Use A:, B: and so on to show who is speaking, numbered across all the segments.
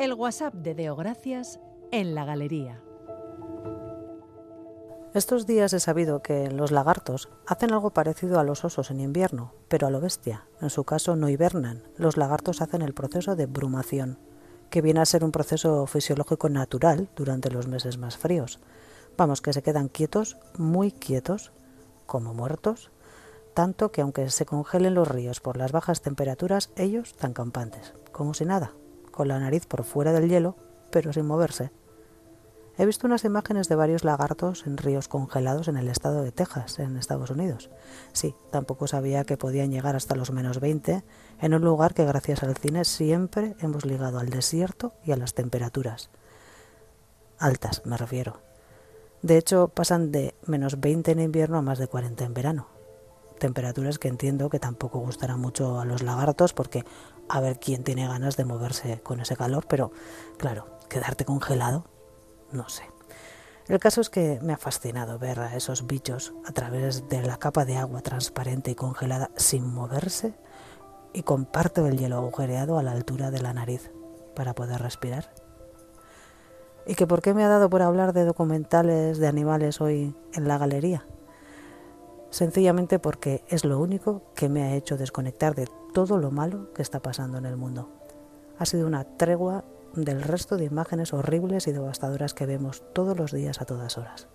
A: El WhatsApp de Deogracias en la galería.
B: Estos días he sabido que los lagartos hacen algo parecido a los osos en invierno, pero a lo bestia. En su caso no hibernan. Los lagartos hacen el proceso de brumación, que viene a ser un proceso fisiológico natural durante los meses más fríos. Vamos, que se quedan quietos, muy quietos, como muertos, tanto que aunque se congelen los ríos por las bajas temperaturas, ellos están campantes, como si nada, con la nariz por fuera del hielo, pero sin moverse. He visto unas imágenes de varios lagartos en ríos congelados en el estado de Texas, en Estados Unidos. Sí, tampoco sabía que podían llegar hasta los menos 20 en un lugar que gracias al cine siempre hemos ligado al desierto y a las temperaturas. Altas, me refiero. De hecho, pasan de menos 20 en invierno a más de 40 en verano. Temperaturas que entiendo que tampoco gustarán mucho a los lagartos porque a ver quién tiene ganas de moverse con ese calor, pero claro, quedarte congelado no sé. El caso es que me ha fascinado ver a esos bichos a través de la capa de agua transparente y congelada sin moverse y con parte del hielo agujereado a la altura de la nariz para poder respirar. ¿Y que por qué me ha dado por hablar de documentales de animales hoy en la galería? Sencillamente porque es lo único que me ha hecho desconectar de todo lo malo que está pasando en el mundo. Ha sido una tregua del resto de imágenes horribles y devastadoras que vemos todos los días a todas horas.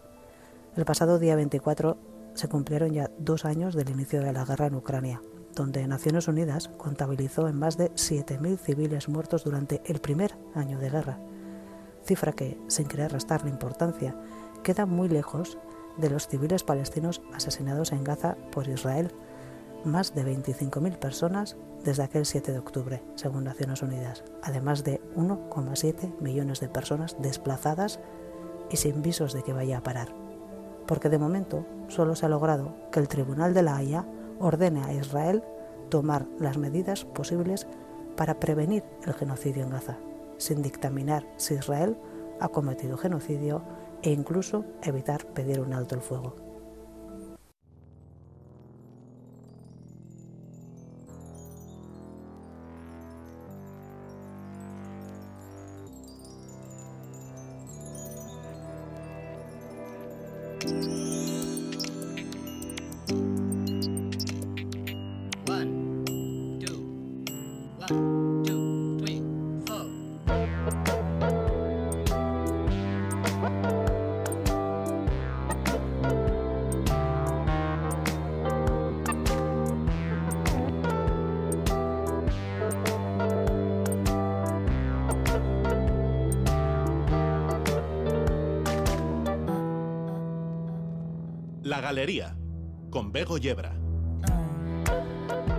B: El pasado día 24 se cumplieron ya dos años del inicio de la guerra en Ucrania, donde Naciones Unidas contabilizó en más de 7.000 civiles muertos durante el primer año de guerra, cifra que, sin querer restarle importancia, queda muy lejos de los civiles palestinos asesinados en Gaza por Israel, más de 25.000 personas desde aquel 7 de octubre, según Naciones Unidas, además de 1,7 millones de personas desplazadas y sin visos de que vaya a parar. Porque de momento solo se ha logrado que el Tribunal de la Haya ordene a Israel tomar las medidas posibles para prevenir el genocidio en Gaza, sin dictaminar si Israel ha cometido genocidio e incluso evitar pedir un alto el fuego.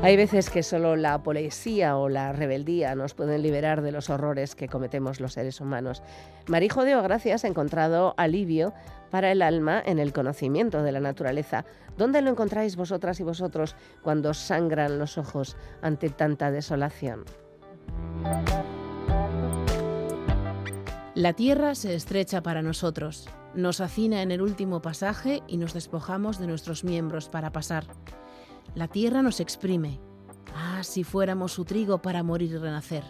C: Hay veces que solo la poesía o la rebeldía nos pueden liberar de los horrores que cometemos los seres humanos. Marijo de Gracias ha encontrado alivio para el alma en el conocimiento de la naturaleza. ¿Dónde lo encontráis vosotras y vosotros cuando sangran los ojos ante tanta desolación?
D: La tierra se estrecha para nosotros, nos hacina en el último pasaje y nos despojamos de nuestros miembros para pasar. La tierra nos exprime. Ah, si fuéramos su trigo para morir y renacer.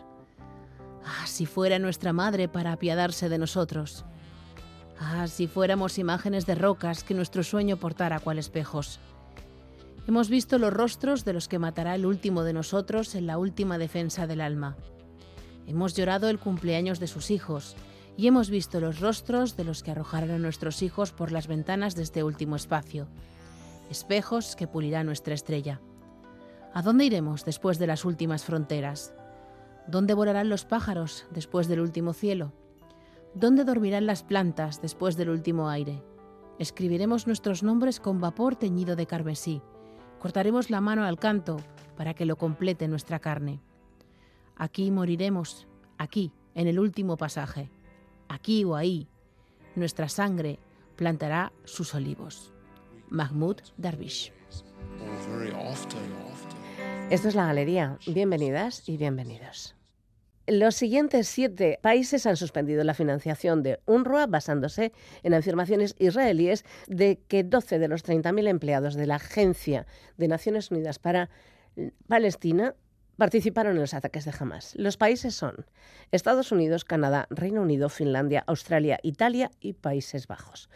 D: Ah, si fuera nuestra madre para apiadarse de nosotros. Ah, si fuéramos imágenes de rocas que nuestro sueño portara cual espejos. Hemos visto los rostros de los que matará el último de nosotros en la última defensa del alma. Hemos llorado el cumpleaños de sus hijos y hemos visto los rostros de los que arrojarán a nuestros hijos por las ventanas de este último espacio, espejos que pulirá nuestra estrella. ¿A dónde iremos después de las últimas fronteras? ¿Dónde volarán los pájaros después del último cielo? ¿Dónde dormirán las plantas después del último aire? Escribiremos nuestros nombres con vapor teñido de carmesí. Cortaremos la mano al canto para que lo complete nuestra carne. Aquí moriremos, aquí, en el último pasaje aquí o ahí, nuestra sangre plantará sus olivos. Mahmoud Darwish.
C: Esto es la galería. Bienvenidas y bienvenidos. Los siguientes siete países han suspendido la financiación de UNRWA basándose en afirmaciones israelíes de que 12 de los 30.000 empleados de la Agencia de Naciones Unidas para Palestina participaron en los ataques de Hamas. Los países son Estados Unidos, Canadá, Reino Unido, Finlandia, Australia, Italia y Países Bajos.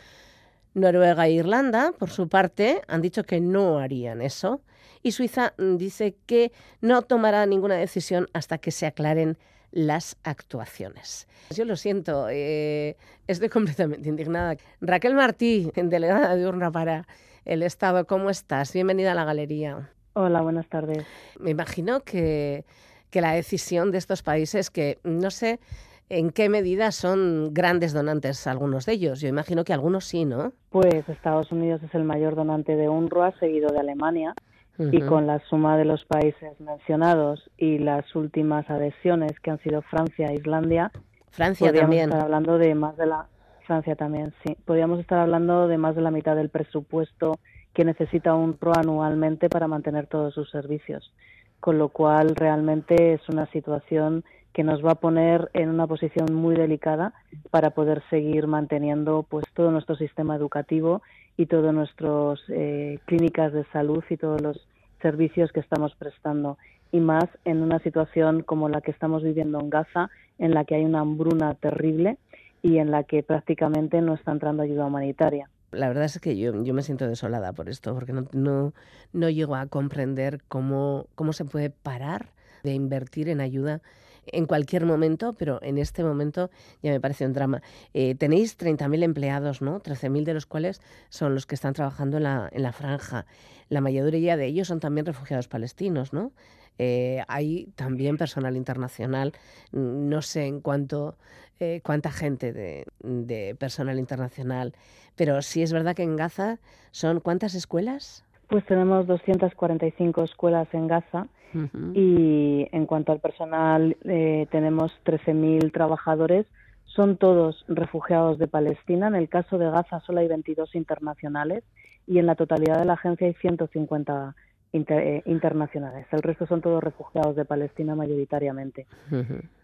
C: Noruega e Irlanda, por su parte, han dicho que no harían eso y Suiza dice que no tomará ninguna decisión hasta que se aclaren las actuaciones. Yo lo siento, eh, estoy completamente indignada. Raquel Martí, delegada de Urna para el Estado, ¿cómo estás? Bienvenida a la galería.
E: Hola, buenas tardes.
C: Me imagino que, que la decisión de estos países, que no sé en qué medida son grandes donantes algunos de ellos, yo imagino que algunos sí, ¿no?
E: Pues Estados Unidos es el mayor donante de UNRWA, seguido de Alemania y con la suma de los países mencionados y las últimas adhesiones que han sido Francia e Islandia,
C: Francia también.
E: estar hablando de más de la Francia también, sí. Podríamos estar hablando de más de la mitad del presupuesto que necesita un PRO anualmente para mantener todos sus servicios, con lo cual realmente es una situación que nos va a poner en una posición muy delicada para poder seguir manteniendo pues todo nuestro sistema educativo y todas nuestras eh, clínicas de salud y todos los servicios que estamos prestando y más en una situación como la que estamos viviendo en Gaza en la que hay una hambruna terrible y en la que prácticamente no está entrando ayuda humanitaria.
C: La verdad es que yo, yo me siento desolada por esto, porque no, no, no llego a comprender cómo, cómo se puede parar de invertir en ayuda en cualquier momento, pero en este momento ya me parece un drama. Eh, tenéis 30.000 empleados, ¿no? 13.000 de los cuales son los que están trabajando en la, en la franja. La mayoría de ellos son también refugiados palestinos, ¿no? Eh, hay también personal internacional, no sé en cuánto, eh, cuánta gente de, de personal internacional, pero sí es verdad que en Gaza son cuántas escuelas?
E: Pues tenemos 245 escuelas en Gaza y en cuanto al personal eh, tenemos 13.000 trabajadores. Son todos refugiados de Palestina. En el caso de Gaza solo hay 22 internacionales y en la totalidad de la agencia hay 150 eh, internacionales. El resto son todos refugiados de Palestina mayoritariamente.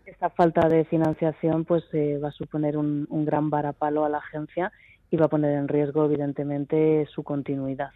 E: Esta falta de financiación pues eh, va a suponer un, un gran varapalo a la agencia y va a poner en riesgo evidentemente su continuidad.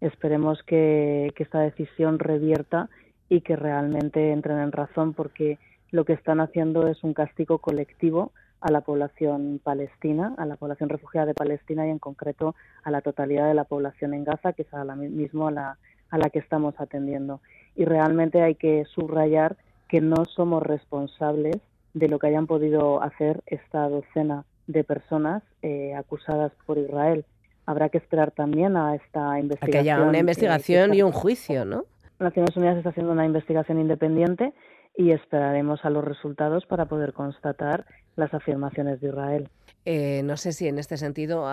E: Esperemos que, esta decisión revierta y que realmente entren en razón porque lo que están haciendo es un castigo colectivo a la población palestina, a la población refugiada de Palestina y en concreto a la totalidad de la población en Gaza, que es a la mismo a la, a la que estamos atendiendo. Y realmente hay que subrayar que no somos responsables de lo que hayan podido hacer esta docena de personas eh, acusadas por Israel habrá que esperar también a esta investigación.
C: que haya una investigación y un juicio, ¿no?
E: Naciones Unidas está haciendo una investigación independiente y esperaremos a los resultados para poder constatar las afirmaciones de Israel.
C: Eh, no sé si en este sentido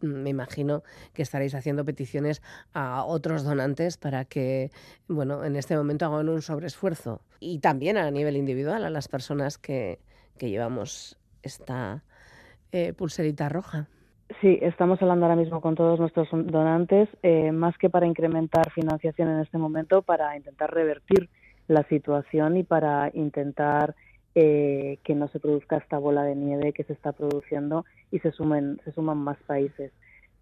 C: me imagino que estaréis haciendo peticiones a otros donantes para que, bueno, en este momento hagan un sobreesfuerzo y también a nivel individual a las personas que, llevamos esta eh, pulserita roja.
E: Sí, estamos hablando ahora mismo con todos nuestros donantes, eh, más que para incrementar financiación en este momento, para intentar revertir la situación y para intentar eh, que no se produzca esta bola de nieve que se está produciendo y se sumen se suman más países.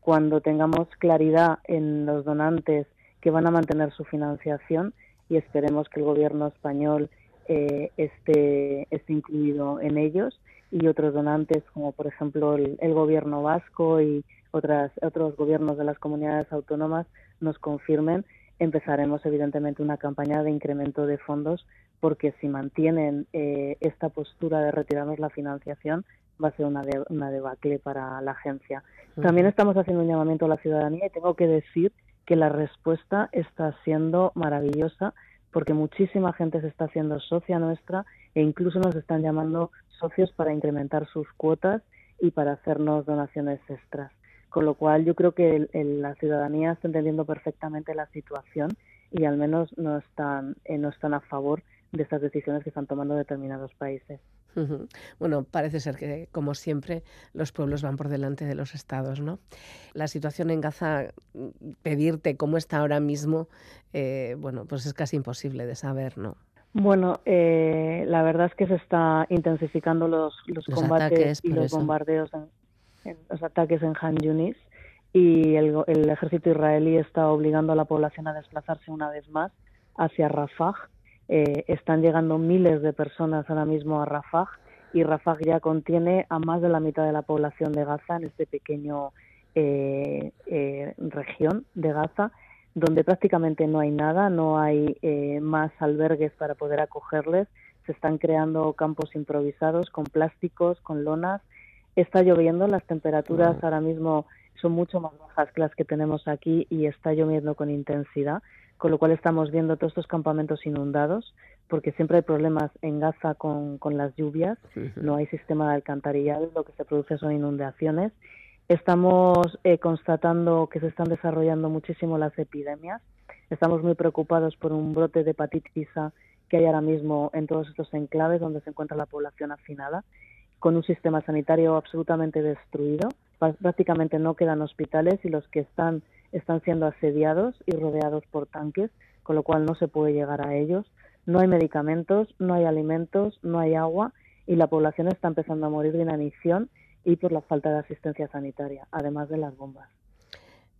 E: Cuando tengamos claridad en los donantes que van a mantener su financiación y esperemos que el gobierno español eh, esté, esté incluido en ellos, y otros donantes como por ejemplo el, gobierno vasco y otras, otros gobiernos de las comunidades autónomas nos confirmen, empezaremos evidentemente una campaña de incremento de fondos porque si mantienen eh, esta postura de retirarnos la financiación va a ser una, una debacle para la agencia. También estamos haciendo un llamamiento a la ciudadanía y tengo que decir que la respuesta está siendo maravillosa porque muchísima gente se está haciendo socia nuestra e incluso nos están llamando socios para incrementar sus cuotas y para hacernos donaciones extras. Con lo cual yo creo que la ciudadanía está entendiendo perfectamente la situación y al menos no están, eh, no están a favor de estas decisiones que están tomando determinados países.
C: Bueno, parece ser que, como siempre, los pueblos van por delante de los estados, ¿no? La situación en Gaza, pedirte cómo está ahora mismo, eh, bueno, pues es casi imposible de saber, ¿no?
E: Bueno, eh, la verdad es que se está intensificando los, los, combates y los bombardeos, en, los ataques en Han Yunis. Y el, el, ejército israelí está obligando a la población a desplazarse una vez más hacia Rafah. Eh, están llegando miles de personas ahora mismo a Rafah y Rafah ya contiene a más de la mitad de la población de Gaza en este pequeño eh, eh, región de Gaza donde prácticamente no hay nada, no hay eh, más albergues para poder acogerles, se están creando campos improvisados con plásticos, con lonas, está lloviendo, las temperaturas ahora mismo son mucho más bajas que las que tenemos aquí y está lloviendo con intensidad, con lo cual estamos viendo todos estos campamentos inundados, porque siempre hay problemas en Gaza con, con las lluvias, no hay sistema de alcantarillado, lo que se produce son inundaciones Estamos eh, constatando que se están desarrollando muchísimo las epidemias. Estamos muy preocupados por un brote de hepatitis A que hay ahora mismo en todos estos enclaves donde se encuentra la población hacinada, con un sistema sanitario absolutamente destruido. Prácticamente no quedan hospitales y los que están están siendo asediados y rodeados por tanques, con lo cual no se puede llegar a ellos. No hay medicamentos, no hay alimentos, no hay agua y la población está empezando a morir de inanición y por la falta de asistencia sanitaria, además de las bombas.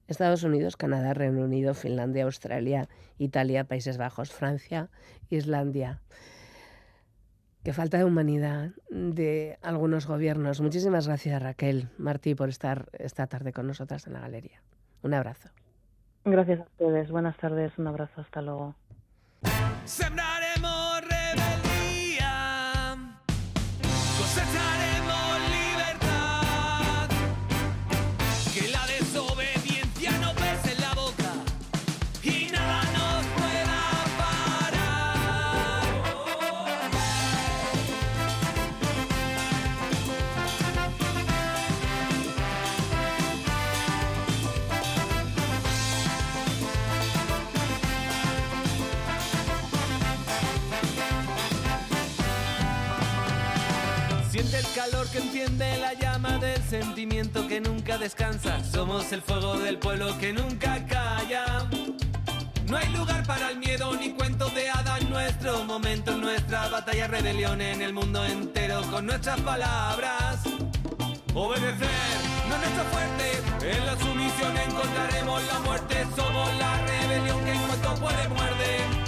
C: Estados Unidos, Canadá, Reino Unido, Finlandia, Australia, Italia, Países Bajos, Francia, Islandia. Qué falta de humanidad de algunos gobiernos. Muchísimas gracias Raquel, Martí, por estar esta tarde con nosotras en la galería. Un abrazo.
E: Gracias a ustedes. Buenas tardes. Un abrazo. Hasta luego.
F: Que enciende la llama del sentimiento que nunca descansa. Somos el fuego del pueblo que nunca calla. No hay lugar para el miedo ni cuentos de hadas. Nuestro momento, nuestra batalla, rebelión en el mundo entero con nuestras palabras. Obedecer no es nuestro fuerte. En la sumisión encontraremos la muerte. Somos la rebelión que en cuanto puede muerde.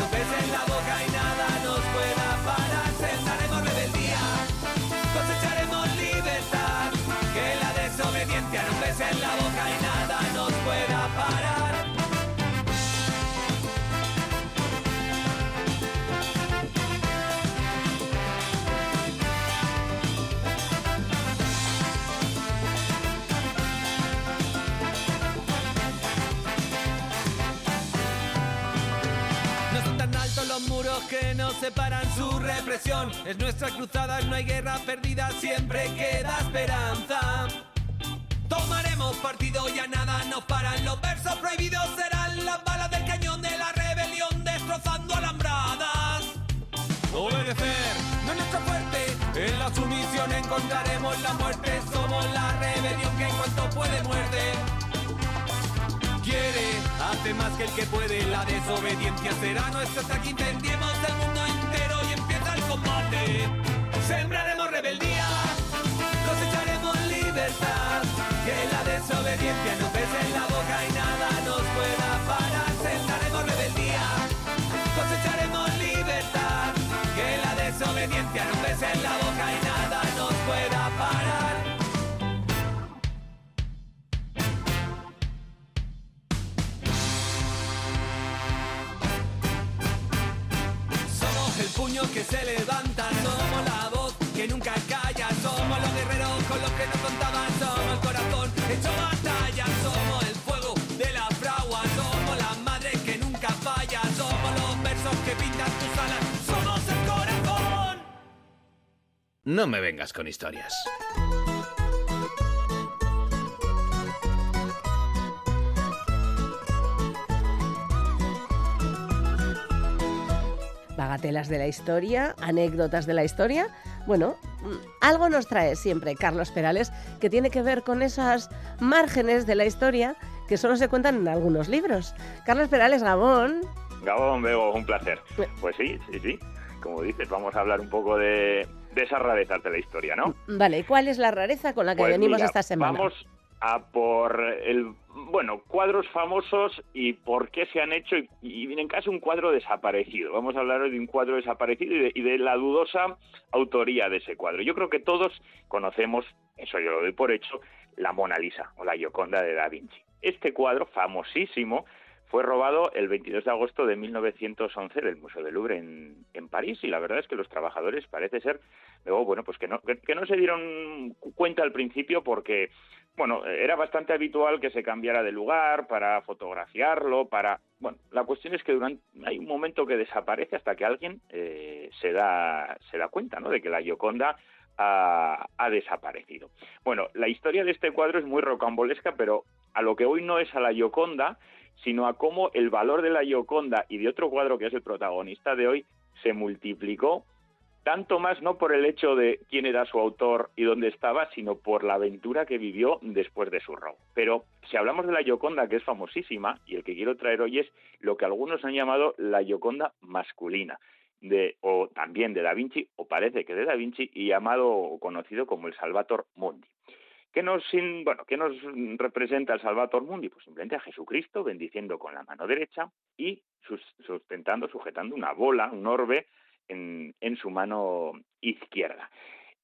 F: separan su represión. Es nuestra cruzada, no hay guerra perdida, siempre queda esperanza. Tomaremos partido, ya nada nos paran. Los versos prohibidos serán las balas del cañón de la rebelión, destrozando alambradas. Obedecer no es nuestro fuerte, en la sumisión encontraremos la muerte. Somos la rebelión que en cuanto puede muerde quiere, hace más que el que puede. La desobediencia será nuestro hasta que incendiemos el mundo combate. Sembraremos rebeldía, cosecharemos libertad. Que la desobediencia no pese en la boca y nada nos pueda parar. Sembraremos rebeldía, cosecharemos libertad. Que la desobediencia no pese en la boca y nada que se levantan, somos la voz que nunca calla, somos los guerreros con los que no contaban, somos el corazón hecho batalla, somos el fuego de la fragua, somos la madre que nunca falla, somos los versos que pintan tus alas, somos el corazón.
G: No me vengas con historias.
C: Bagatelas de la historia, anécdotas de la historia. Bueno, algo nos trae siempre Carlos Perales que tiene que ver con esas márgenes de la historia que solo se cuentan en algunos libros. Carlos Perales Gabón.
H: Gabón, Bego, un placer. Pues sí, sí, sí. Como dices, vamos a hablar un poco de, de esas rarezas de la historia, ¿no?
C: Vale, ¿cuál es la rareza con la que
H: Pues
C: venimos
H: mira,
C: esta semana?
H: Vamos a por el bueno cuadros famosos y por qué se han hecho y, y en caso un cuadro desaparecido. Vamos a hablar hoy de un cuadro desaparecido y de, y de la dudosa autoría de ese cuadro. Yo creo que todos conocemos, eso yo lo doy por hecho, la Mona Lisa o la Gioconda de Da Vinci. Este cuadro famosísimo fue robado el 22 de agosto de 1911 del Museo del Louvre en, París y la verdad es que los trabajadores parece ser luego bueno pues que no que, no se dieron cu- cuenta al principio porque bueno era bastante habitual que se cambiara de lugar para fotografiarlo para bueno la cuestión es que durante hay un momento que desaparece hasta que alguien eh, se da se da cuenta no de que la Gioconda ha, ha desaparecido. Bueno la historia de este cuadro es muy rocambolesca pero a lo que hoy no es a la Gioconda sino a cómo el valor de la Gioconda y de otro cuadro que es el protagonista de hoy se multiplicó tanto más no por el hecho de quién era su autor y dónde estaba, sino por la aventura que vivió después de su robo. Pero si hablamos de la Gioconda, que es famosísima, y el que quiero traer hoy es lo que algunos han llamado la Gioconda masculina, de, o también de Da Vinci, o parece que de Da Vinci, y llamado o conocido como el Salvator Mundi. ¿Qué nos, sin- bueno, ¿Qué nos representa el Salvator Mundi? Pues simplemente a Jesucristo bendiciendo con la mano derecha y sus- sustentando, sujetando una bola, un orbe, en, en su mano izquierda.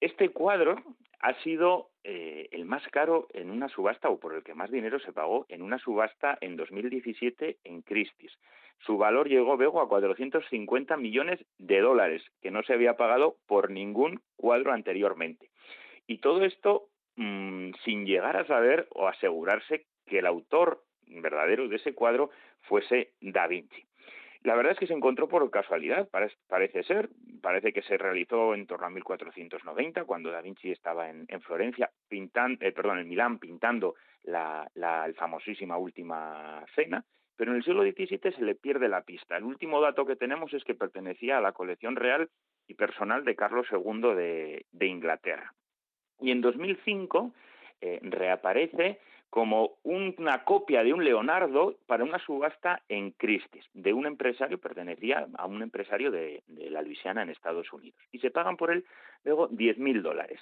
H: Este cuadro ha sido eh, el más caro en una subasta o por el que más dinero se pagó en una subasta en 2017 en Christie's. Su valor llegó, Bego, a 450 millones de dólares, que no se había pagado por ningún cuadro anteriormente. Y todo esto mm, sin llegar a saber o asegurarse que el autor verdadero de ese cuadro fuese Da Vinci. La verdad es que se encontró por casualidad, pare- parece ser. Parece que se realizó en torno a 1490, cuando Da Vinci estaba en, en Florencia, pintan- eh, perdón, en Milán, pintando la, famosísima Última Cena. Pero en el siglo XVII se le pierde la pista. El último dato que tenemos es que pertenecía a la colección real y personal de Carlos II de Inglaterra. Y en 2005 eh, reaparece como una copia de un Leonardo para una subasta en Christie's, de un empresario, pertenecía a un empresario de, la Luisiana en Estados Unidos. Y se pagan por él luego 10.000 dólares.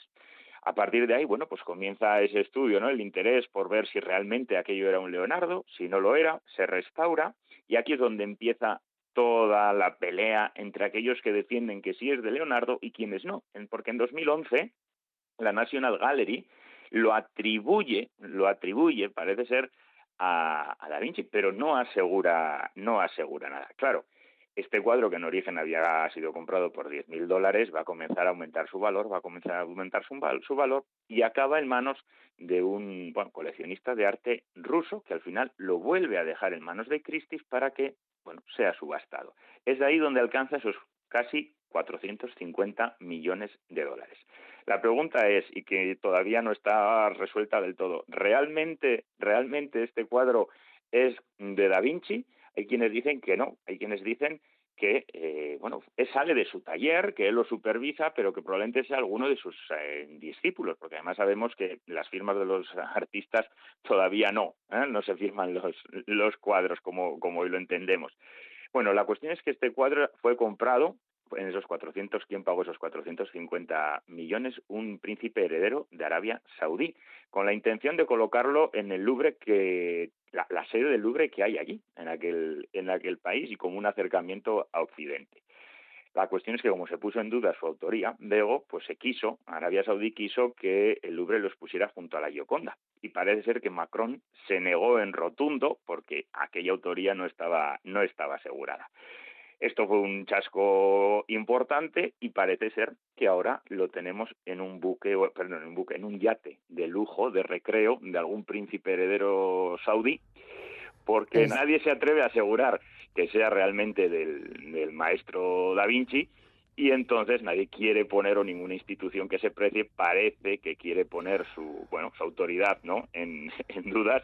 H: A partir de ahí, bueno, pues comienza ese estudio, ¿no? El interés por ver si realmente aquello era un Leonardo, si no lo era, se restaura, y aquí es donde empieza toda la pelea entre aquellos que defienden que sí es de Leonardo y quienes no. Porque en 2011 la National Gallery lo atribuye, lo atribuye, parece ser, a, Da Vinci, pero no asegura, no asegura nada. Claro, este cuadro que en origen había sido comprado por 10.000 dólares va a comenzar a aumentar su valor, va a comenzar a aumentar su, su valor y acaba en manos de un coleccionista de arte ruso que al final lo vuelve a dejar en manos de Christie's para que bueno, sea subastado. Es de ahí donde alcanza esos casi 450 millones de dólares. La pregunta es, y que todavía no está resuelta del todo, ¿realmente, realmente este cuadro es de Da Vinci? Hay quienes dicen que no, hay quienes dicen que eh, bueno sale de su taller, que él lo supervisa, pero que probablemente sea alguno de sus eh, discípulos, porque además sabemos que las firmas de los artistas todavía no, ¿eh? no se firman los, los cuadros como, como hoy lo entendemos. Bueno, la cuestión es que este cuadro fue comprado en esos 400, ¿quién pagó esos 450 millones? Un príncipe heredero de Arabia Saudí, con la intención de colocarlo en el Louvre que la, la sede del Louvre que hay allí, en aquel, en aquel país, y como un acercamiento a Occidente. La cuestión es que como se puso en duda su autoría, luego pues se quiso, Arabia Saudí quiso que el Louvre los pusiera junto a la Gioconda. Y parece ser que Macron se negó en rotundo porque aquella autoría no estaba, no estaba asegurada. Esto fue un chasco importante y parece ser que ahora lo tenemos en un buque, perdón, en un buque, en un yate de lujo, de recreo de algún príncipe heredero saudí, porque
C: Es-
H: nadie se atreve a asegurar que sea realmente del, del maestro Da Vinci y entonces nadie quiere poner o ninguna institución que se precie parece que quiere poner su bueno su autoridad no en, en dudas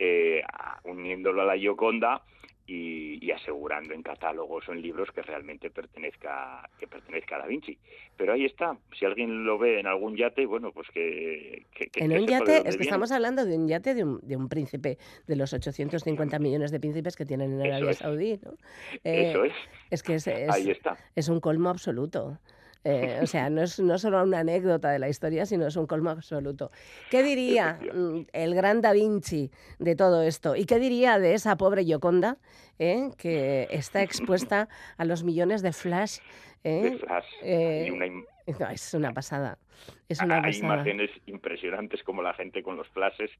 H: eh, uniéndolo a la Gioconda y, y, asegurando en catálogos o en libros que realmente pertenezca que pertenezca a Da Vinci. Pero ahí está. Si alguien lo ve en algún yate, bueno, pues que... que, que
C: en un yate, es que
H: viene.
C: estamos hablando de un yate de un, de un príncipe, de los 850 millones de príncipes que tienen en Arabia. Saudí, ¿no?
H: Eso
C: Eh,
H: es.
C: Es que es, es-
H: Ahí está.
C: es un colmo absoluto. Eh, o sea, no es no solo una anécdota de la historia, sino es un colmo absoluto. ¿Qué diría mm, el gran Da Vinci de todo esto? ¿Y qué diría de esa pobre Gioconda eh, que está expuesta a los millones de flash? eh?
H: De flash.
C: Eh,
H: una
C: no, es una pasada. Es una
H: hay
C: pasada.
H: imágenes impresionantes como la gente con los flashes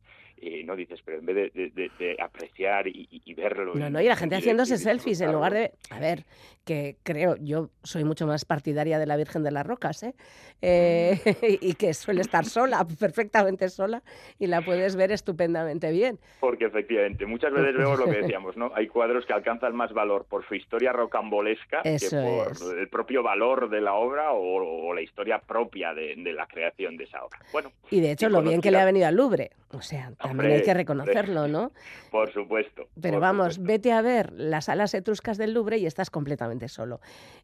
H: y no dices, pero en vez de, de- de- de apreciar y, verlo.
C: No, no, y la
H: en
C: gente haciéndose selfies en lugar de... A ver, que creo, yo soy mucho más partidaria de la Virgen de las Rocas, ¿eh? Eh, y que suele estar sola, perfectamente sola, y la puedes ver estupendamente bien.
H: Porque efectivamente, muchas veces vemos lo que decíamos, ¿no? Hay cuadros que alcanzan más valor por su historia rocambolesca
C: Eso
H: que por
C: es.
H: el propio valor de la obra o, o la historia propia de, de la creación de esa obra. Bueno,
C: Y de hecho,
H: y
C: lo bien que le ha venido al Louvre. O sea, también
H: Hombre,
C: hay que reconocerlo, ¿no?
H: por supuesto.
C: Pero
H: por
C: vamos,
H: supuesto.
C: vete a ver las alas etruscas del Louvre y estás completamente solo.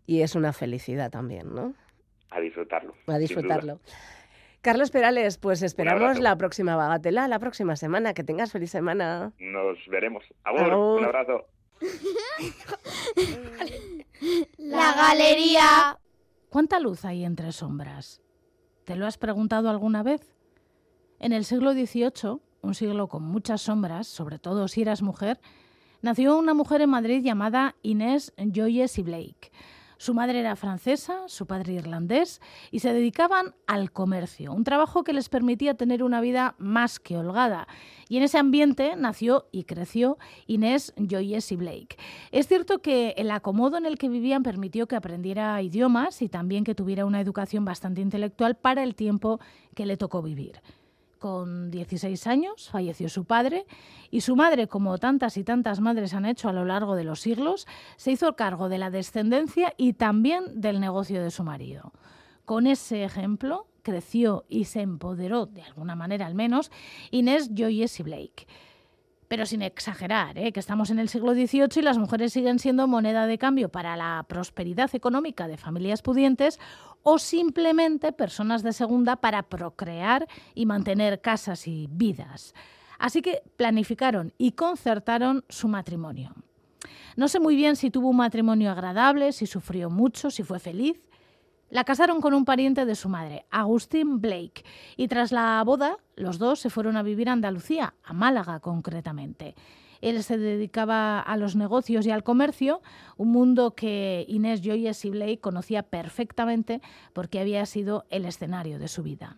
C: Y es una felicidad también, ¿no?
H: A disfrutarlo.
C: A disfrutarlo. Carlos Perales, pues esperamos la próxima bagatela, la próxima semana. Que tengas feliz semana.
H: Nos veremos. Agur. un abrazo.
I: La galería.
J: ¿Cuánta luz hay entre sombras? ¿Te lo has preguntado alguna vez? En el siglo XVIII, un siglo con muchas sombras, sobre todo si eras mujer, nació una mujer en Madrid llamada Inés Joyce y Blake. Su madre era francesa, su padre irlandés, y se dedicaban al comercio, un trabajo que les permitía tener una vida más que holgada. Y en ese ambiente nació y creció Inés Joyce y Blake. Es cierto que el acomodo en el que vivían permitió que aprendiera idiomas y también que tuviera una educación bastante intelectual para el tiempo que le tocó vivir. Con 16 años falleció su padre y su madre, como tantas y tantas madres han hecho a lo largo de los siglos, se hizo cargo de la descendencia y también del negocio de su marido. Con ese ejemplo creció y se empoderó, de alguna manera al menos, Inés Joyce y Blake. Pero sin exagerar, ¿eh? que estamos en el siglo XVIII y las mujeres siguen siendo moneda de cambio para la prosperidad económica de familias pudientes o simplemente personas de segunda para procrear y mantener casas y vidas. Así que planificaron y concertaron su matrimonio. No sé muy bien si tuvo un matrimonio agradable, si sufrió mucho, si fue feliz. La casaron con un pariente de su madre, Agustín Blake, y tras la boda los dos se fueron a vivir a Andalucía, a Málaga concretamente. Él se dedicaba a los negocios y al comercio, un mundo que Inés Joyce y Blake conocía perfectamente porque había sido el escenario de su vida.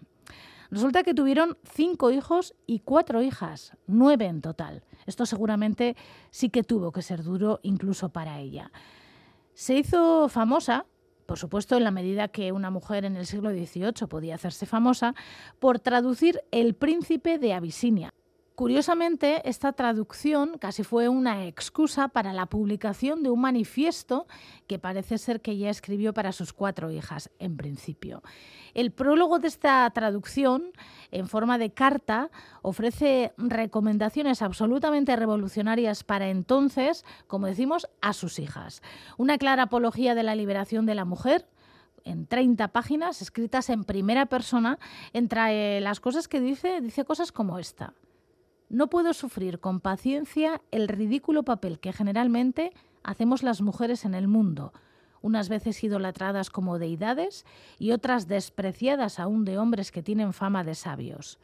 J: Resulta que tuvieron cinco hijos y cuatro hijas, nueve en total. Esto seguramente sí que tuvo que ser duro incluso para ella. Se hizo famosa, por supuesto en la medida que una mujer en el siglo XVIII podía hacerse famosa, por traducir El príncipe de Abisinia. Curiosamente, esta traducción casi fue una excusa para la publicación de un manifiesto que parece ser que ella escribió para sus cuatro hijas en principio. El prólogo de esta traducción, en forma de carta, ofrece recomendaciones absolutamente revolucionarias para entonces, como decimos, a sus hijas. Una clara apología de la liberación de la mujer, en 30 páginas, escritas en primera persona, entre las cosas que dice, dice cosas como esta. No puedo sufrir con paciencia el ridículo papel que generalmente hacemos las mujeres en el mundo, unas veces idolatradas como deidades y otras despreciadas aún de hombres que tienen fama de sabios.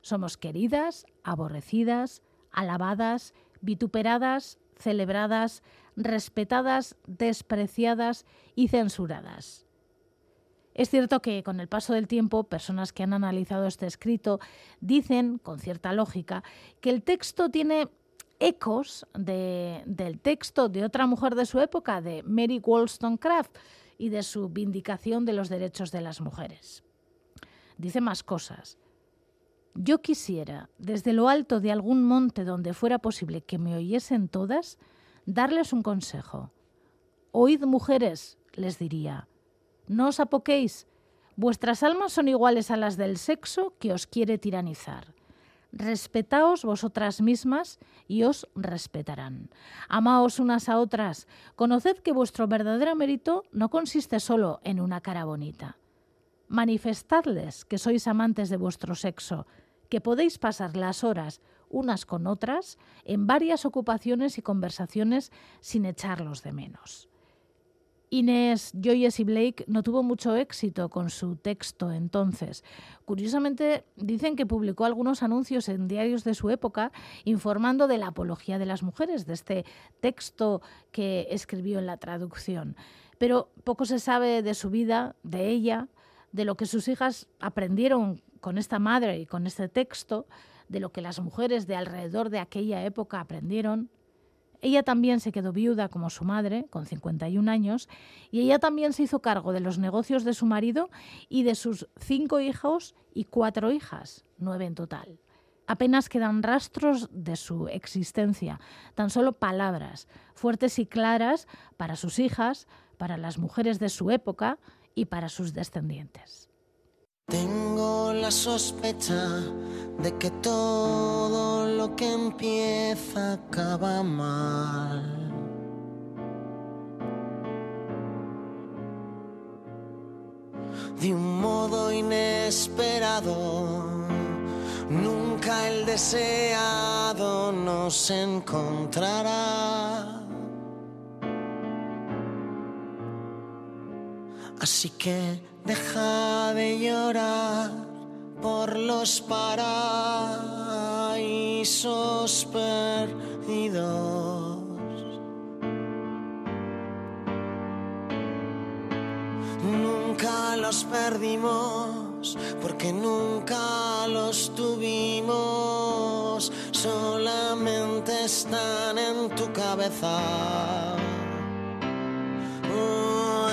J: Somos queridas, aborrecidas, alabadas, vituperadas, celebradas, respetadas, despreciadas y censuradas. Es cierto que con el paso del tiempo, personas que han analizado este escrito dicen, con cierta lógica, que el texto tiene ecos de, del texto de otra mujer de su época, de Mary Wollstonecraft, y de su vindicación de los derechos de las mujeres. Dice más cosas. Yo quisiera, desde lo alto de algún monte donde fuera posible que me oyesen todas, darles un consejo. Oíd, mujeres, les diría, no os apoquéis. Vuestras almas son iguales a las del sexo que os quiere tiranizar. Respetaos vosotras mismas y os respetarán. Amaos unas a otras. Conoced que vuestro verdadero mérito no consiste solo en una cara bonita. Manifestadles que sois amantes de vuestro sexo, que podéis pasar las horas unas con otras en varias ocupaciones y conversaciones sin echarlos de menos. Inés Joyce y Blake no tuvo mucho éxito con su texto entonces. Curiosamente, dicen que publicó algunos anuncios en diarios de su época informando de la apología de las mujeres, de este texto que escribió en la traducción. Pero poco se sabe de su vida, de ella, de lo que sus hijas aprendieron con esta madre y con este texto, de lo que las mujeres de alrededor de aquella época aprendieron, ella también se quedó viuda como su madre, con 51 años, y ella también se hizo cargo de los negocios de su marido y de sus cinco hijos y cuatro hijas, nueve en total. Apenas quedan rastros de su existencia, tan solo palabras, fuertes y claras para sus hijas, para las mujeres de su época y para sus descendientes.
K: Tengo la sospecha de que todo lo que empieza acaba mal. De un modo inesperado, nunca el deseado nos encontrará. Así que deja de llorar por los paraísos perdidos. Nunca los perdimos porque nunca los tuvimos, solamente están en tu cabeza.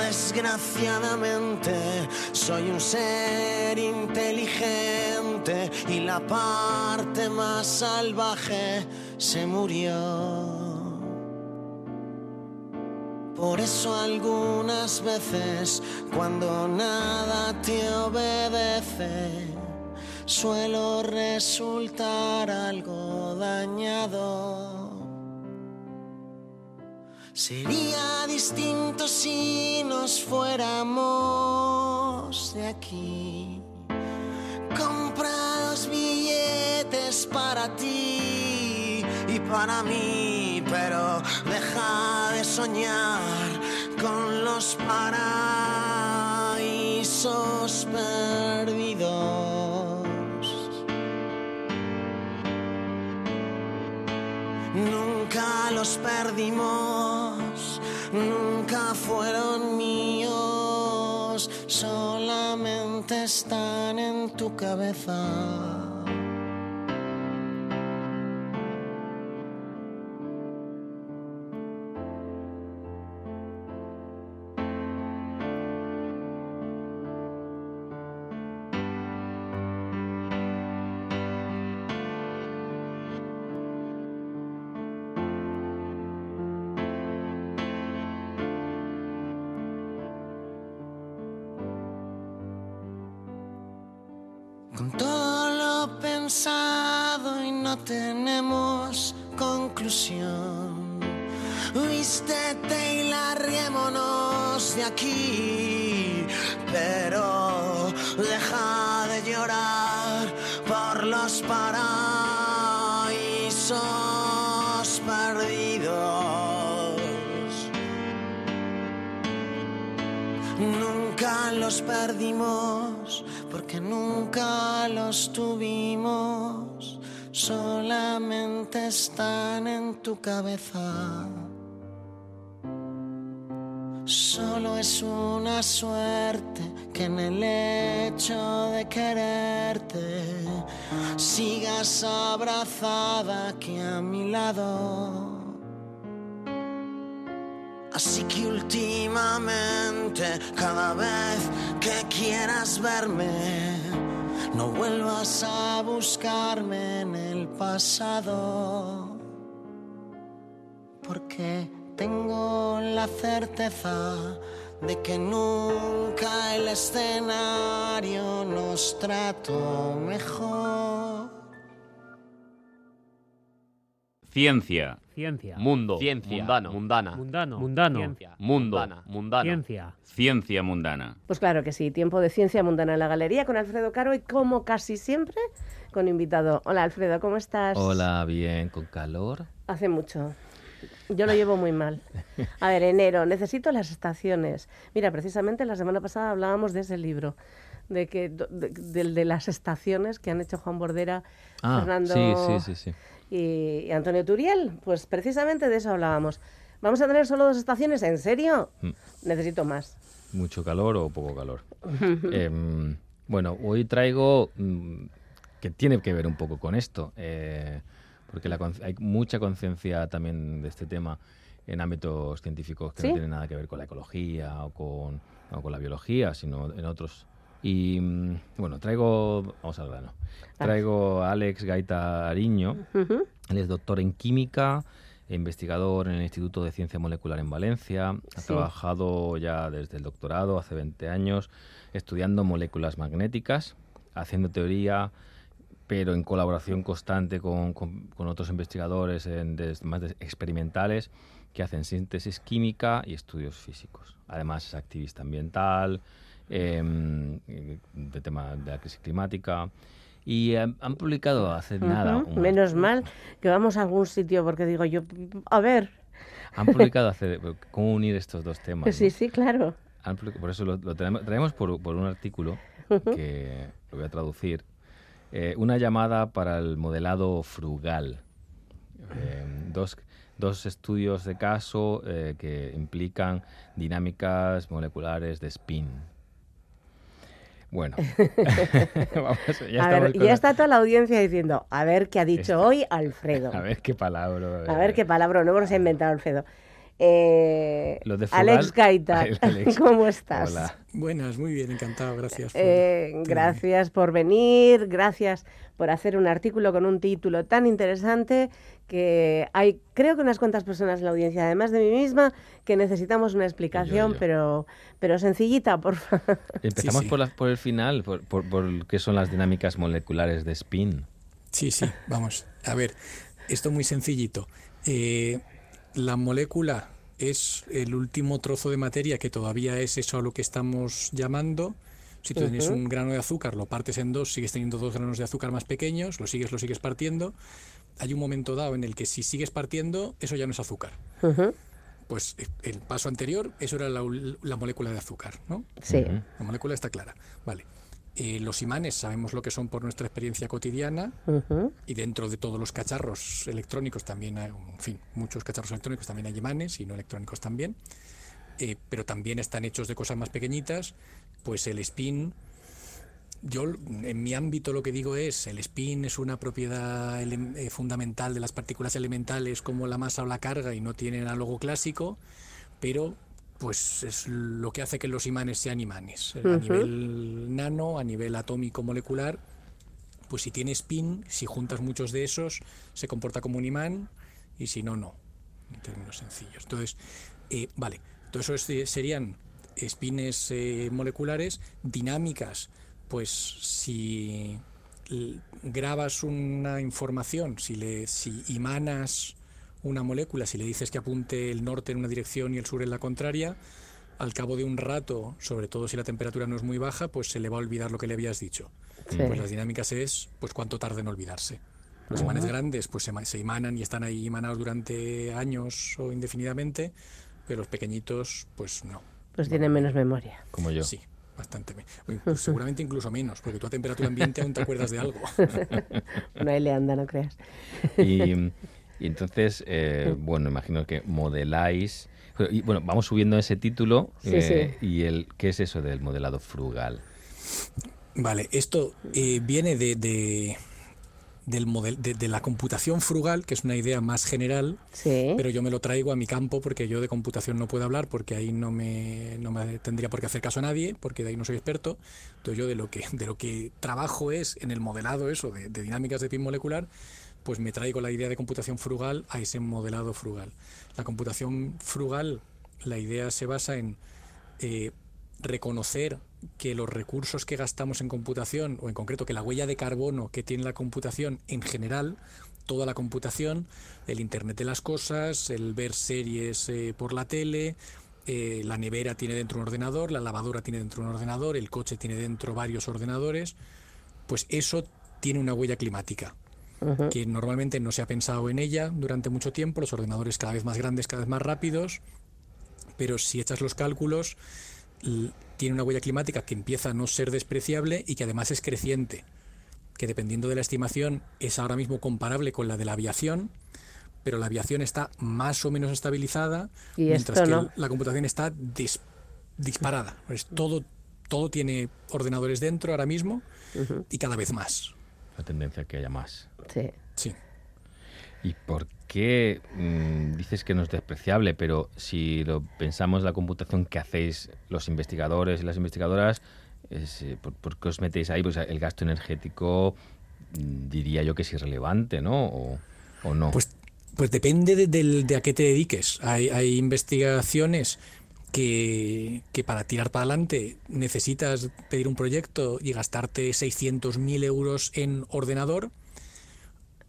K: Desgraciadamente soy un ser inteligente y la parte más salvaje se murió. Por eso algunas veces cuando nada te obedece, suelo resultar algo dañado. Sería distinto si nos fuéramos de aquí. Compra los billetes para ti y para mí, pero deja de soñar con los paraísos perdidos. Nunca los perdimos, nunca fueron están en tu cabeza. Pero deja de llorar por los paraísos perdidos. Nunca los perdimos porque nunca los tuvimos, solamente están en tu cabeza. Solo es una suerte que en el hecho de quererte sigas abrazada aquí a mi lado. Así que últimamente, cada vez que quieras verme, no vuelvas a buscarme en el pasado. Porque tengo la certeza de que nunca el escenario nos trató mejor.
L: Ciencia.
M: Ciencia.
L: Mundo.
M: Ciencia.
L: Mundano.
M: Mundano. Mundano. Mundano.
L: Ciencia. Mundo.
M: Mundana.
L: Mundano.
M: Ciencia.
L: Ciencia mundana.
C: Pues claro que sí, tiempo de ciencia mundana en la galería con Alfredo Caro y como casi siempre con invitado. Hola Alfredo, ¿cómo estás?
N: Hola, bien, con calor.
C: Hace mucho. Yo lo llevo muy mal. A ver, enero, necesito las estaciones. Mira, precisamente la semana pasada hablábamos de ese libro, de que de, de, de las estaciones que han hecho Juan Bordera,
N: Ah,
C: Fernando
N: sí, sí, sí, sí.
C: Y, y Antonio Turiel. Pues precisamente de eso hablábamos. ¿Vamos a tener solo dos estaciones? ¿En serio?
N: Mm.
C: Necesito más.
N: ¿Mucho calor o poco calor? Em, bueno, hoy traigo mm, que tiene que ver un poco con esto, eh, porque la hay mucha conciencia también de este tema en ámbitos científicos que
C: ¿Sí?
N: no tienen nada que ver con la ecología o con, o con la biología, sino en otros. Y mm, bueno, traigo, vamos al grano, traigo a Alex Gaita Ariño,
C: Ujú.
N: él es doctor en química, investigador en el Instituto de Ciencia Molecular en Valencia. Ha
C: Sí.
N: trabajado ya desde el doctorado, hace 20 años, estudiando moléculas magnéticas, haciendo teoría, pero en colaboración constante con, con- con otros investigadores en des- más de- experimentales que hacen síntesis química y estudios físicos. Además es activista ambiental, em, de tema de la crisis climática. Y han, han publicado hace nada
C: Ujú.
N: un-
C: Menos mal que vamos a algún sitio, porque digo yo, a ver.
N: Han publicado hace cómo unir estos dos temas.
C: Sí,
N: ¿no?
C: sí, claro.
N: Han por eso lo, lo traemos, por, por un artículo que lo voy a traducir. Eh, una llamada para el modelado frugal. Eh, dos, dos estudios de caso eh, que implican dinámicas moleculares de spin. Bueno, vamos, ya
C: a ver, está toda la audiencia diciendo, a ver qué ha dicho hoy Alfredo.
N: A ver qué palabra.
C: A ver qué palabra nuevo nos ha inventado Alfredo. Eh,
N: Lo de
C: Alex Gaita,
N: Alex.
C: ¿cómo estás?
N: Hola.
O: Buenas, muy bien, encantado, gracias. por
C: Eh, gracias por venir, gracias por hacer un artículo con un título tan interesante que hay, creo que unas cuantas personas en la audiencia, además de mí misma, que necesitamos una explicación,
N: yo.
C: pero, pero sencillita, por favor.
N: Empezamos
O: sí.
N: Por, la- por el final, por, por, por qué son las dinámicas moleculares de spin.
O: Sí, sí, vamos. A ver, esto muy sencillito. Eh, la molécula es el último trozo de materia que todavía es eso a lo que estamos llamando. Si tú tienes un grano de azúcar, lo partes en dos, sigues teniendo dos granos de azúcar más pequeños, lo sigues, lo sigues partiendo. Hay un momento dado en el que si sigues partiendo, eso ya no es azúcar. Pues eh, el paso anterior, eso era la molécula de azúcar, ¿no?
C: Sí.
O: La molécula está clara. Vale. Eh, los imanes sabemos lo que son por nuestra experiencia cotidiana y dentro de todos los cacharros electrónicos también hay, en fin, muchos cacharros electrónicos también hay imanes y no electrónicos también, Eh, pero también están hechos de cosas más pequeñitas, pues el spin, yo en mi ámbito lo que digo es, el spin es una propiedad eh, fundamental de las partículas elementales como la masa o la carga y no tiene análogo clásico, pero pues es lo que hace que los imanes sean imanes, a nivel nano, a nivel atómico molecular, pues si tiene spin, si juntas muchos de esos, se comporta como un imán y si no, no, en términos sencillos. Entonces, eh, vale, todo eso es- serían spines eh, moleculares, dinámicas, pues si grabas una información, si, le, si imanas una molécula, si le dices que apunte el norte en una dirección y el sur en la contraria, al cabo de un rato, sobre todo si la temperatura no es muy baja, pues se le va a olvidar lo que le habías dicho.
C: Sí.
O: Pues las dinámicas es pues cuánto tarda en olvidarse. Los imanes grandes pues se, se imanan y están ahí imanados durante años o indefinidamente, pero los pequeñitos pues no.
C: Pues tienen menos memoria.
N: Como yo.
O: Sí, bastante. inclu- seguramente incluso menos, porque tú a temperatura ambiente aún te acuerdas de algo.
C: no ahí le anda, no creas.
N: Y, y entonces, eh, bueno, imagino que modeláis. y, bueno, vamos subiendo ese título.
O: Sí,
N: eh, ¿Y el qué es eso del modelado frugal?
O: Vale, esto eh, viene de, de- del model, de, de la computación frugal, que es una idea más general, pero yo me lo traigo a mi campo porque yo de computación no puedo hablar, porque ahí no me, no me tendría por qué hacer caso a nadie, porque de ahí no soy experto. Entonces yo de lo que, de lo que trabajo es en el modelado eso, de, de dinámicas de PIN molecular, pues me traigo la idea de computación frugal a ese modelado frugal. La computación frugal, la idea se basa en eh, reconocer que los recursos que gastamos en computación, o en concreto que la huella de carbono que tiene la computación en general, toda la computación, el Internet de las Cosas, el ver series eh, por la tele, eh, la nevera tiene dentro un ordenador, la lavadora tiene dentro un ordenador, el coche tiene dentro varios ordenadores, pues eso tiene una huella climática que normalmente no se ha pensado en ella durante mucho tiempo, los ordenadores cada vez más grandes, cada vez más rápidos, pero si echas los cálculos, tiene una huella climática que empieza a no ser despreciable y que además es creciente, que dependiendo de la estimación es ahora mismo comparable con la de la aviación, pero la aviación está más o menos estabilizada, mientras que la computación está disparada. Pues todo, todo tiene ordenadores dentro ahora mismo y cada vez más.
N: La tendencia a que haya más.
C: Sí.
O: Sí.
N: ¿Y por qué mm, dices que no es despreciable? Pero si lo pensamos la computación que hacéis los investigadores y las investigadoras, eh, ¿por, qué os metéis ahí? Pues el gasto energético mm, diría yo que es irrelevante, ¿no? ¿O, no?
O: Pues, pues depende de, a qué te dediques. Hay, hay investigaciones que, que, para tirar para adelante necesitas pedir un proyecto y gastarte 600.000 euros en ordenador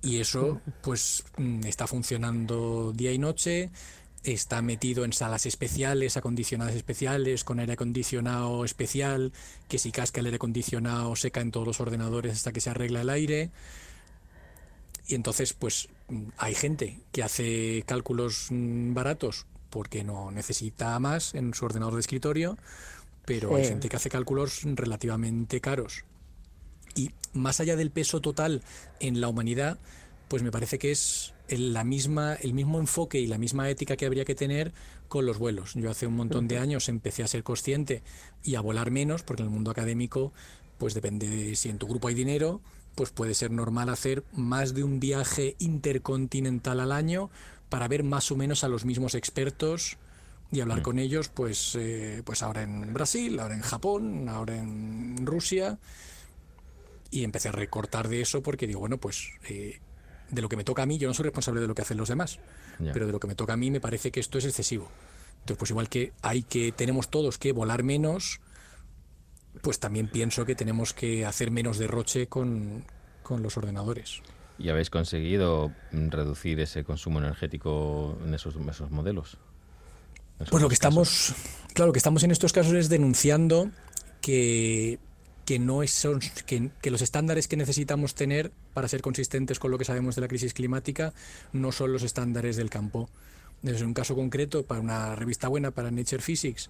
O: y eso pues mm, está funcionando día y noche, está metido en salas especiales, acondicionadas especiales, con aire acondicionado especial, que si casca el aire acondicionado seca en todos los ordenadores hasta que se arregla el aire. Y entonces, pues mm, hay gente que hace cálculos mm, baratos porque no necesita más en su ordenador de escritorio, pero hay gente que hace cálculos relativamente caros. Y más allá del peso total en la humanidad, pues me parece que es el, la misma, el mismo enfoque y la misma ética que habría que tener con los vuelos. Yo hace un montón de años empecé a ser consciente y a volar menos, porque en el mundo académico, pues depende de si en tu grupo hay dinero, pues puede ser normal hacer más de un viaje intercontinental al año para ver más o menos a los mismos expertos y hablar con ellos, pues, eh, pues ahora en Brasil, ahora en Japón, ahora en Rusia y empecé a recortar de eso porque digo, bueno, pues eh, de lo que me toca a mí, yo no soy responsable de lo que hacen los demás, pero de lo que me toca a mí me parece que esto es excesivo. Entonces, pues igual que hay que, tenemos todos que volar menos, pues también pienso que tenemos que hacer menos derroche con, con los ordenadores.
N: ¿Y habéis conseguido reducir ese consumo energético en esos, esos modelos?
O: pues lo que estamos, claro, que estamos en estos casos es denunciando que que, no es, que, que, los estándares que necesitamos tener para ser consistentes con lo que sabemos de la crisis climática no son los estándares del campo. Desde un caso concreto, para una revista buena, para Nature Physics,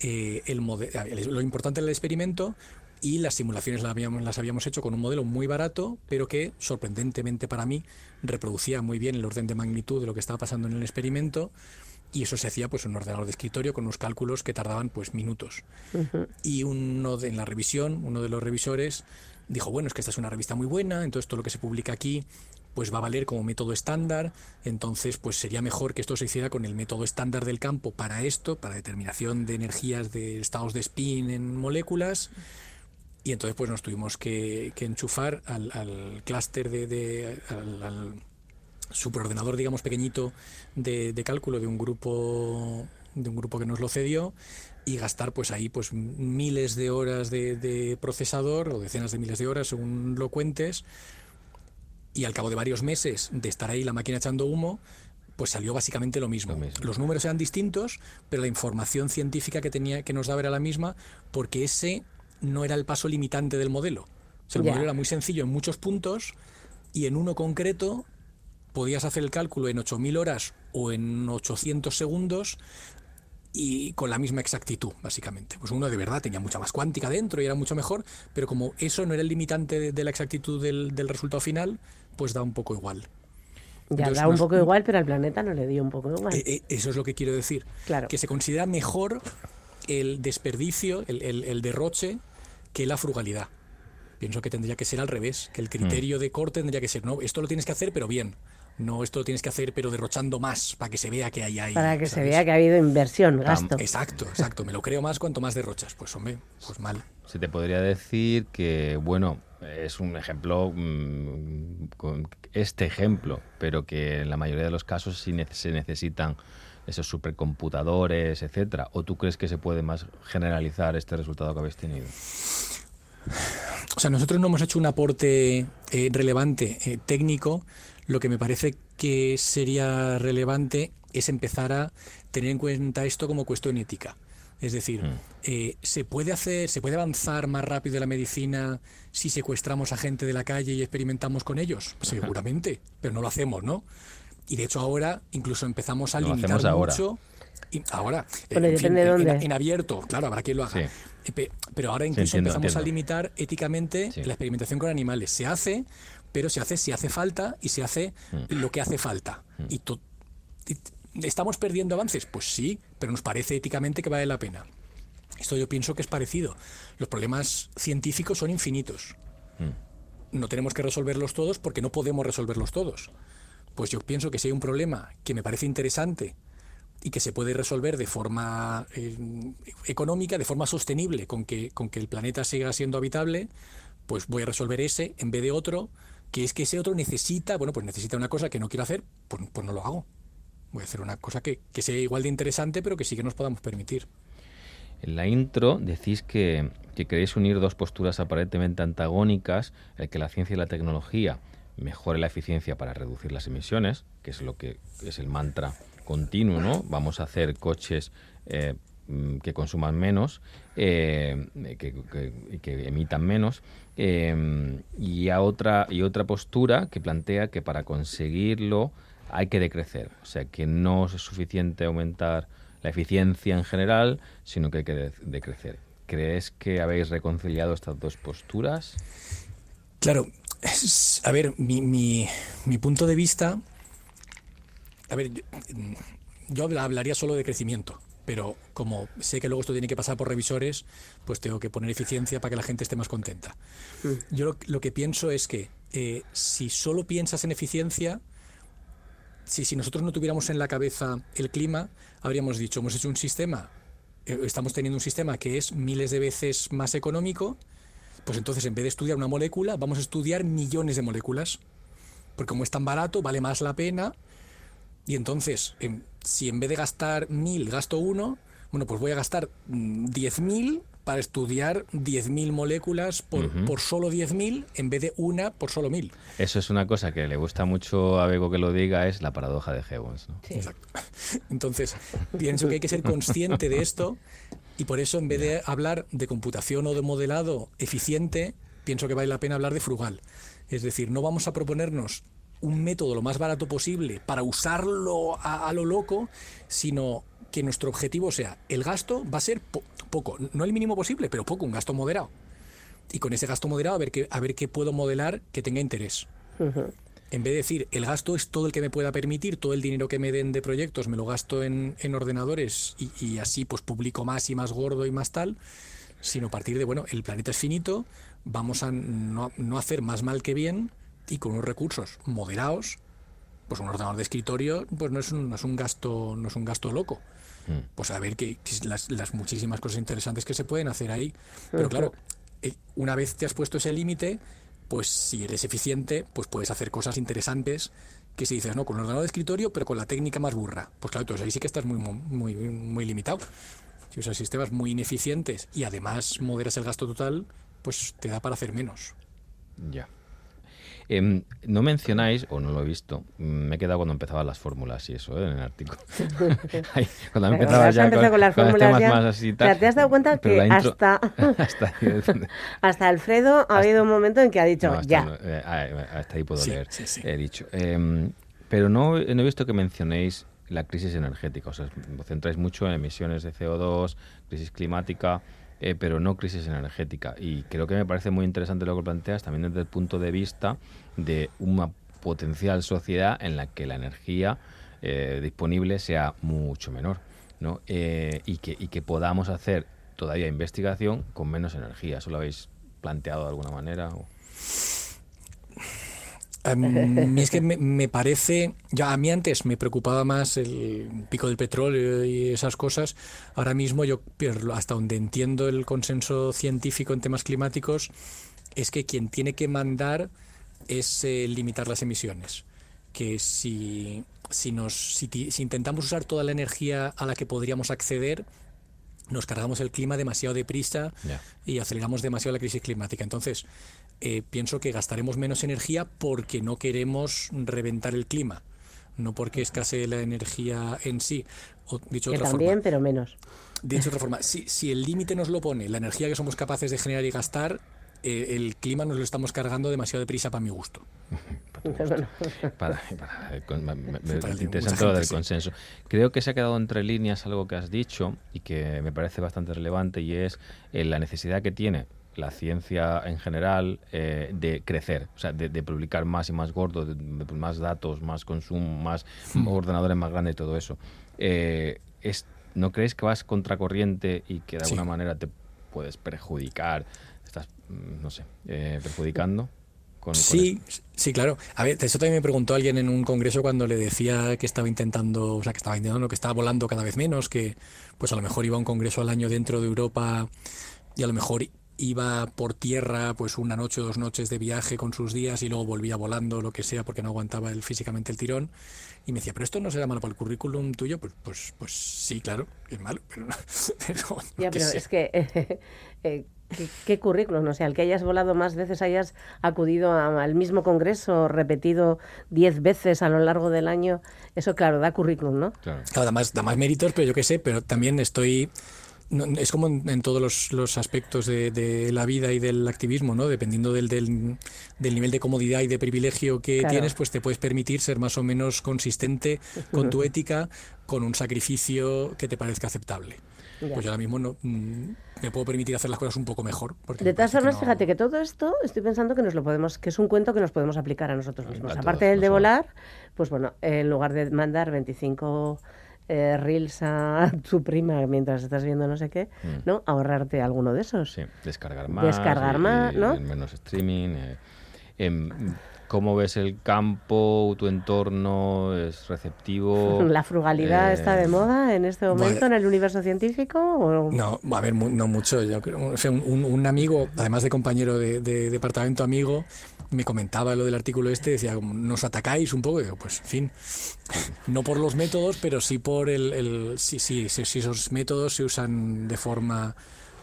O: eh, el lo importante del experimento y las simulaciones las habíamos, las habíamos hecho con un modelo muy barato, pero que sorprendentemente para mí reproducía muy bien el orden de magnitud de lo que estaba pasando en el experimento y eso se hacía pues en un ordenador de escritorio con unos cálculos que tardaban pues minutos. Y uno de, en la revisión, uno de los revisores dijo, bueno, es que esta es una revista muy buena, entonces todo lo que se publica aquí pues va a valer como método estándar, entonces pues sería mejor que esto se hiciera con el método estándar del campo para esto, para determinación de energías de estados de spin en moléculas, y entonces pues nos tuvimos que, enchufar al, clúster de, al, superordenador, digamos, pequeñito de, cálculo de un grupo de un grupo que nos lo cedió y gastar pues ahí pues miles de horas de, procesador o decenas de miles de horas según lo cuentes y al cabo de varios meses de estar ahí la máquina echando humo pues salió básicamente lo mismo. Los números eran distintos, pero la información científica que tenía que nos daba era la misma porque ese no era el paso limitante del modelo. el modelo era muy sencillo en muchos puntos y en uno concreto podías hacer el cálculo en 8.000 horas o en 800 segundos y con la misma exactitud, básicamente. Pues uno de verdad tenía mucha más cuántica dentro y era mucho mejor, pero como eso no era el limitante de, la exactitud del, resultado final, pues da un poco igual.
C: Ya da un poco igual, pero al planeta no le dio un poco igual.
O: Eh, eh, eso es lo que quiero decir.
C: Claro.
O: Que se considera mejor el desperdicio, el derroche, que la frugalidad. Pienso que tendría que ser al revés, que el criterio mm. de corte tendría que ser, no, esto lo tienes que hacer, pero bien. No, esto lo tienes que hacer, pero derrochando más, para que se vea que hay ahí.
C: Para que se vea que ha habido inversión, gasto.
O: Exacto, exacto. Me lo creo más cuanto más derrochas. Pues hombre, pues mal.
N: Se te podría decir que, bueno, es un ejemplo, mm, con este ejemplo, pero que en la mayoría de los casos sí se necesitan esos supercomputadores, etcétera? ¿O tú crees que se puede más generalizar este resultado que habéis tenido?
O: O sea, nosotros no hemos hecho un aporte eh, relevante eh, técnico. Lo que me parece que sería relevante es empezar a tener en cuenta esto como cuestión ética. Es decir,
N: Mm.
O: eh, ¿se puede hacer, se puede avanzar más rápido en la medicina si secuestramos a gente de la calle y experimentamos con ellos? Seguramente, pero no lo hacemos, ¿no? Y de hecho ahora incluso empezamos a
N: Lo
O: limitar
N: ahora.
O: mucho. y ahora,
C: Bueno,
O: en,
C: depende de
O: en-
C: dónde.
O: en abierto, claro, habrá quien lo haga. Eh, pe- Pero ahora
N: Sí,
O: incluso
N: entiendo,
O: empezamos a limitar éticamente
N: Sí.
O: la experimentación con animales. Se hace, pero se hace si hace falta y se hace
N: Mm.
O: lo que hace falta. Y to- y- ¿Estamos perdiendo avances? Pues sí, pero nos parece éticamente que vale la pena. Esto yo pienso que es parecido. Los problemas científicos son infinitos. No tenemos que resolverlos todos porque no podemos resolverlos todos. Pues yo pienso que si hay un problema que me parece interesante y que se puede resolver de forma eh, económica, de forma sostenible, con que, con que el planeta siga siendo habitable, pues voy a resolver ese en vez de otro, que es que ese otro necesita, bueno, pues necesita una cosa que no quiero hacer, pues, pues no lo hago. Voy a hacer una cosa que, que sea igual de interesante, pero que sí que nos podamos permitir.
N: En la intro decís que, que queréis unir dos posturas aparentemente antagónicas, el que la ciencia y la tecnología mejore la eficiencia para reducir las emisiones, que es lo que es el mantra continuo, ¿no? Vamos a hacer coches eh, mm, que consuman menos, eh, que, emitan menos, eh, y a otra y otra postura que plantea que para conseguirlo hay que decrecer, o sea que no es suficiente aumentar la eficiencia en general, sino que hay que de- decrecer. ¿Crees que habéis reconciliado estas dos posturas?
O: Claro, es- a ver, mi, mi- mi punto de vista, a ver, yo, mm, yo habla- hablaría solo de crecimiento, pero como sé que luego esto tiene que pasar por revisores, pues tengo que poner eficiencia para que la gente esté más contenta. Yo lo, lo que pienso es que eh, si solo piensas en eficiencia, si, si nosotros no tuviéramos en la cabeza el clima, habríamos dicho, hemos hecho un sistema, eh, estamos teniendo un sistema que es miles de veces más económico, pues entonces en vez de estudiar una molécula, vamos a estudiar millones de moléculas. Porque como es tan barato, vale más la pena. Y entonces, em, si en vez de gastar mil, gasto uno, bueno, pues voy a gastar mm, 10.000 para estudiar 10.000 moléculas por,
N: Ujú.
O: por solo 10.000 en vez de una por solo 1.000.
N: Eso es una cosa que le gusta mucho a Bego que lo diga, es la paradoja de Jevons. ¿no?
O: Exacto. Entonces, pienso que hay que ser consciente de esto y por eso en vez de hablar de computación o de modelado eficiente, pienso que vale la pena hablar de frugal. Es decir, no vamos a proponernos un método lo más barato posible para usarlo a, a lo loco, sino que nuestro objetivo sea, el gasto va a ser po- poco, no el mínimo posible, pero poco, un gasto moderado. Y con ese gasto moderado a ver qué, a ver qué puedo modelar que tenga interés. En vez de decir, el gasto es todo el que me pueda permitir, todo el dinero que me den de proyectos me lo gasto en, en ordenadores y, y así pues publico más y más gordo y más tal, sino partir de, bueno, el planeta es finito, vamos a no, no hacer más mal que bien y con unos recursos moderados, pues un ordenador de escritorio pues no es un, no es un gasto no es un gasto loco. Pues a ver que, que las, las muchísimas cosas interesantes que se pueden hacer ahí. Pero claro, eh, una vez te has puesto ese límite, pues si eres eficiente, pues puedes hacer cosas interesantes que si dices, no, con un ordenador de escritorio, pero con la técnica más burra. Pues claro, entonces ahí sí que estás muy, muy, muy limitado. Si usas sistemas muy ineficientes y además moderas el gasto total, pues te da para hacer menos.
N: Ya. Em, no mencionáis, o no lo he visto, mm, me he quedado cuando empezaban las fórmulas y eso, ¿eh? en el artículo. Ahí, cuando empezaba ya
C: con las
N: con los
C: fórmulas ya.
N: más así y
C: O sea,
N: tal,
C: ¿te has dado cuenta
N: pero
C: que
N: intro-
C: hasta,
N: hasta, ahí-
C: hasta Alfredo ha habido un momento en que ha dicho,
N: No, hasta,
C: ya.
N: no, eh, ah, hasta ahí puedo
O: Sí,
N: leer,
O: sí, sí.
N: he dicho. Em, pero no, no he visto que mencionéis la crisis energética. O sea, os centráis mucho en emisiones de CO2, crisis climática, eh, pero no crisis energética. Y creo que me parece muy interesante lo que planteas también desde el punto de vista de una potencial sociedad en la que la energía eh, disponible sea mucho menor. ¿no? Eh, y, que, y que podamos hacer todavía investigación con menos energía. ¿Eso lo habéis planteado de alguna manera? o?
O: A mí es que me, me parece, ya a mí antes me preocupaba más el pico del petróleo y esas cosas. Ahora mismo yo, pero hasta donde entiendo el consenso científico en temas climáticos, es que quien tiene que mandar es eh, limitar las emisiones. Que si si, nos, si, si intentamos usar toda la energía a la que podríamos acceder, nos cargamos el clima demasiado deprisa
N: Ya.
O: y aceleramos demasiado la crisis climática. Entonces, eh, pienso que gastaremos menos energía porque no queremos reventar el clima, no porque escasee la energía en sí. O, dicho de
C: Que
O: otra
C: también,
O: forma,
C: pero menos.
O: dicho de otra forma, si, si el límite nos lo pone la energía que somos capaces de generar y gastar, eh, el clima nos lo estamos cargando demasiado deprisa para mi gusto.
N: Para,
O: de
N: interesante lo del
O: sí.
N: consenso. Creo que se ha quedado entre líneas algo que has dicho y que me parece bastante relevante y es eh, la necesidad que tiene la ciencia en general eh, de crecer, o sea, de, de publicar más y más gordo, de- de más datos, más consumo, más
O: Hmm.
N: ordenadores más grandes, todo eso. Eh, es, ¿No crees que vas contracorriente y que de
O: Sí.
N: alguna manera te puedes perjudicar? Estás, mm, no sé, eh, perjudicando. Con, con
O: Sí, sí, claro. A ver, eso también me preguntó alguien en un congreso cuando le decía que estaba intentando, o sea, que estaba intentando, que estaba volando cada vez menos, que pues a lo mejor iba a un congreso al año dentro de Europa y a lo mejor iba por tierra pues una noche o dos noches de viaje con sus días y luego volvía volando, lo que sea, porque no aguantaba el, físicamente el tirón. Y me decía, pero esto no será malo para el currículum tuyo. Pues, pues, pues sí, claro, es malo, pero, pero
C: Ya,
O: qué
C: pero
O: sé.
C: es que, eh, ¿qué, qué currículum? O sea, el que hayas volado más veces, hayas acudido a- al mismo congreso, repetido diez veces a lo largo del año, eso, claro, da currículum, ¿no?
N: Claro.
O: Claro, da más, da más méritos, pero yo qué sé, pero también estoy... no, es como en, en todos los, los aspectos de, de la vida y del activismo, ¿no? Dependiendo del, del, del nivel de comodidad y de privilegio que
C: Claro.
O: tienes, pues te puedes permitir ser más o menos consistente con tu ética, con un sacrificio que te parezca aceptable.
C: Ya.
O: Pues yo ahora mismo no, mm, me puedo permitir hacer las cosas un poco mejor. Porque
C: De todas formas,
O: no-
C: fíjate que todo esto estoy pensando que nos lo podemos, que es un cuento que nos podemos aplicar a nosotros mismos. Aparte del de volar, pues bueno, en lugar de mandar 25 eh, reels a tu prima mientras estás viendo no sé qué,
N: Mm.
C: ¿no? Ahorrarte alguno de esos.
N: Sí, descargar más.
C: Descargar
N: y-
C: más,
N: y
C: ¿no?
N: Menos streaming. eh. Em, ¿Cómo ves el campo, tu entorno? ¿Es receptivo?
C: ¿La frugalidad
N: Eh,
C: está de moda en este momento en el universo científico? o-
O: No, a ver, mu- no mucho. Yo creo, o sea, un, un- un amigo, además de compañero de, de departamento amigo, me comentaba lo del artículo este, decía, nos atacáis un poco. Y digo, pues, en fin, no por los métodos, pero sí por el, el si, si, si, si esos métodos se usan de forma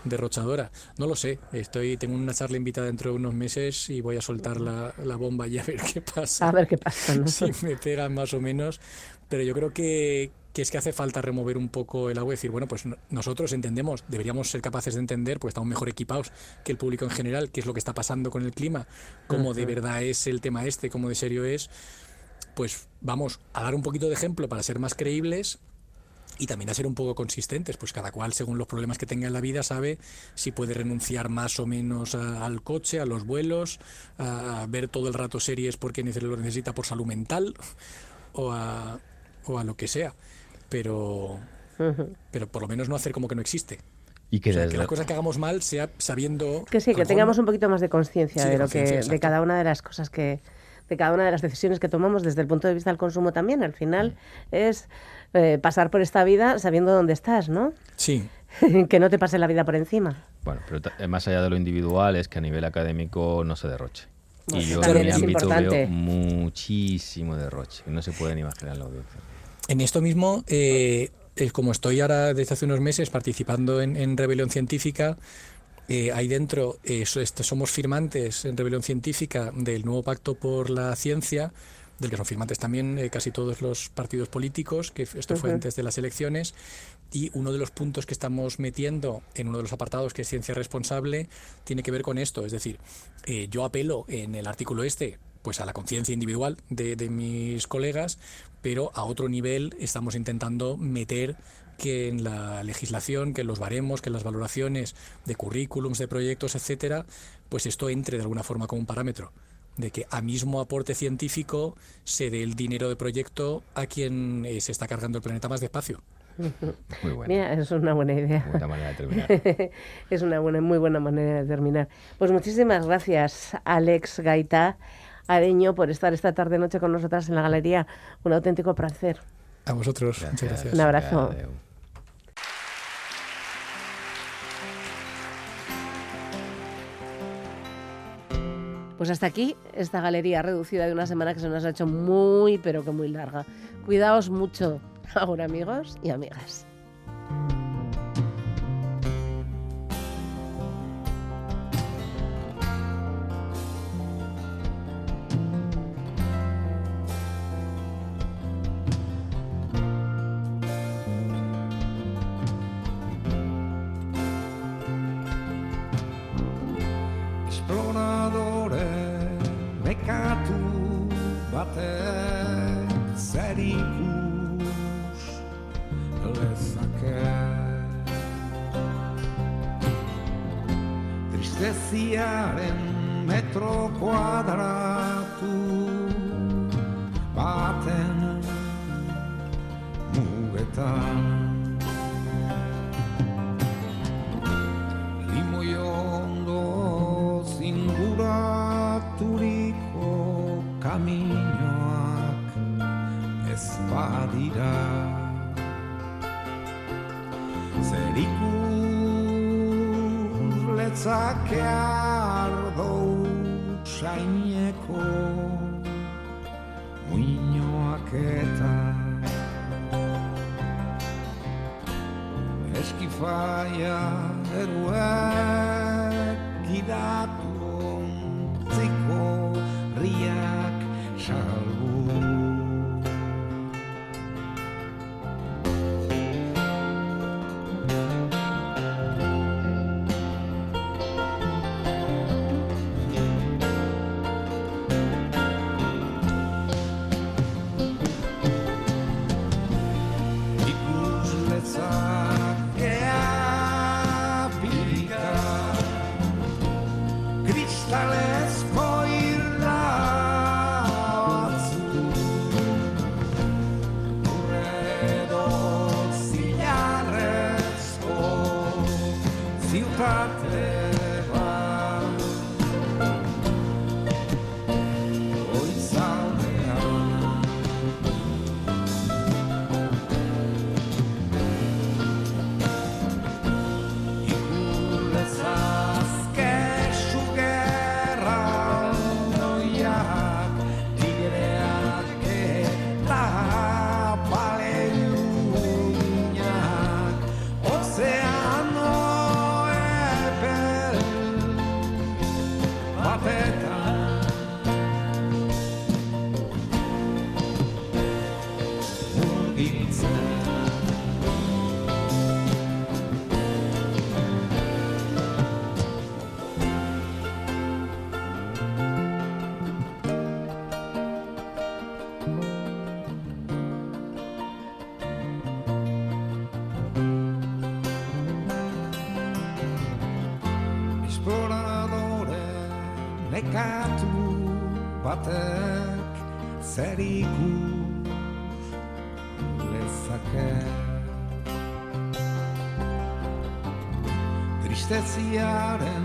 O: derrochadora. No lo sé. Estoy, tengo una charla invitada dentro de unos meses y voy a soltar la, la bomba y a ver qué pasa.
C: A ver qué pasa, ¿no?
O: Si me pegan más o menos. Pero yo creo que, que es que hace falta remover un poco el agua y decir, bueno, pues no- nosotros entendemos, deberíamos ser capaces de entender, pues estamos mejor equipados que el público en general, qué es lo que está pasando con el clima, cómo de verdad es el tema este, cómo de serio es. Pues vamos a dar un poquito de ejemplo para ser más creíbles y también a ser un poco consistentes, pues cada cual según los problemas que tenga en la vida sabe si puede renunciar más o menos a- al coche, a los vuelos, a, a ver todo el rato series porque lo necesita por salud mental o a, o a lo que sea, pero, pero por lo menos no hacer como que no existe.
N: Y que
O: O sea, que las cosas que hagamos mal sea sabiendo...
C: Que sí, que tengamos un poquito más de conciencia
O: Sí,
C: de
O: de
C: lo que, de cada una de las cosas que, de cada una de las decisiones que tomamos desde el punto de vista del consumo también. Al final
O: Mm.
C: es eh, pasar por esta vida sabiendo dónde estás, ¿no?
O: Sí.
C: que no te pase la vida por encima.
N: Bueno, pero eh, más allá de lo individual es que a nivel académico no se derroche.
C: Bueno,
N: y yo en mi ámbito
C: importante.
N: veo muchísimo derroche. No se puede ni imaginar la audiencia.
O: En esto mismo, eh, eh, como estoy ahora desde hace unos meses participando en, en Rebelión Científica, eh, ahí dentro eh, este, somos firmantes en Rebelión Científica del nuevo Pacto por la Ciencia, del que son firmantes también eh, casi todos los partidos políticos, que esto fue antes de las elecciones, y uno de los puntos que estamos metiendo en uno de los apartados, que es ciencia responsable, tiene que ver con esto. Es decir, eh, yo apelo en el artículo este pues a la conciencia individual de, de mis colegas, pero a otro nivel estamos intentando meter que en la legislación, que en los baremos, que en las valoraciones de currículums, de proyectos, etcétera, pues esto entre de alguna forma como un parámetro de que a mismo aporte científico se dé el dinero de proyecto a quien eh, se está cargando el planeta más despacio.
N: Muy bueno.
C: Mira, es una buena idea.
N: Buena manera de terminar.
C: es una buena, muy buena manera de terminar. Pues muchísimas gracias, Alex Gaita Areño, por estar esta tarde noche con nosotras en la galería. Un auténtico placer.
O: A vosotros, gracias. muchas gracias.
C: Un abrazo. Pues hasta aquí esta galería reducida de una semana que se nos ha hecho muy, pero que muy larga. Cuidaos mucho ahora, amigos y amigas.
M: tristeziaren metro kuadratu baten mugetan. Limoi ondo zinguraturiko kaminoak ez badira. Zerikun dezake ardo utxaineko Muinoak eta Eskifaia eruen stetsi jaren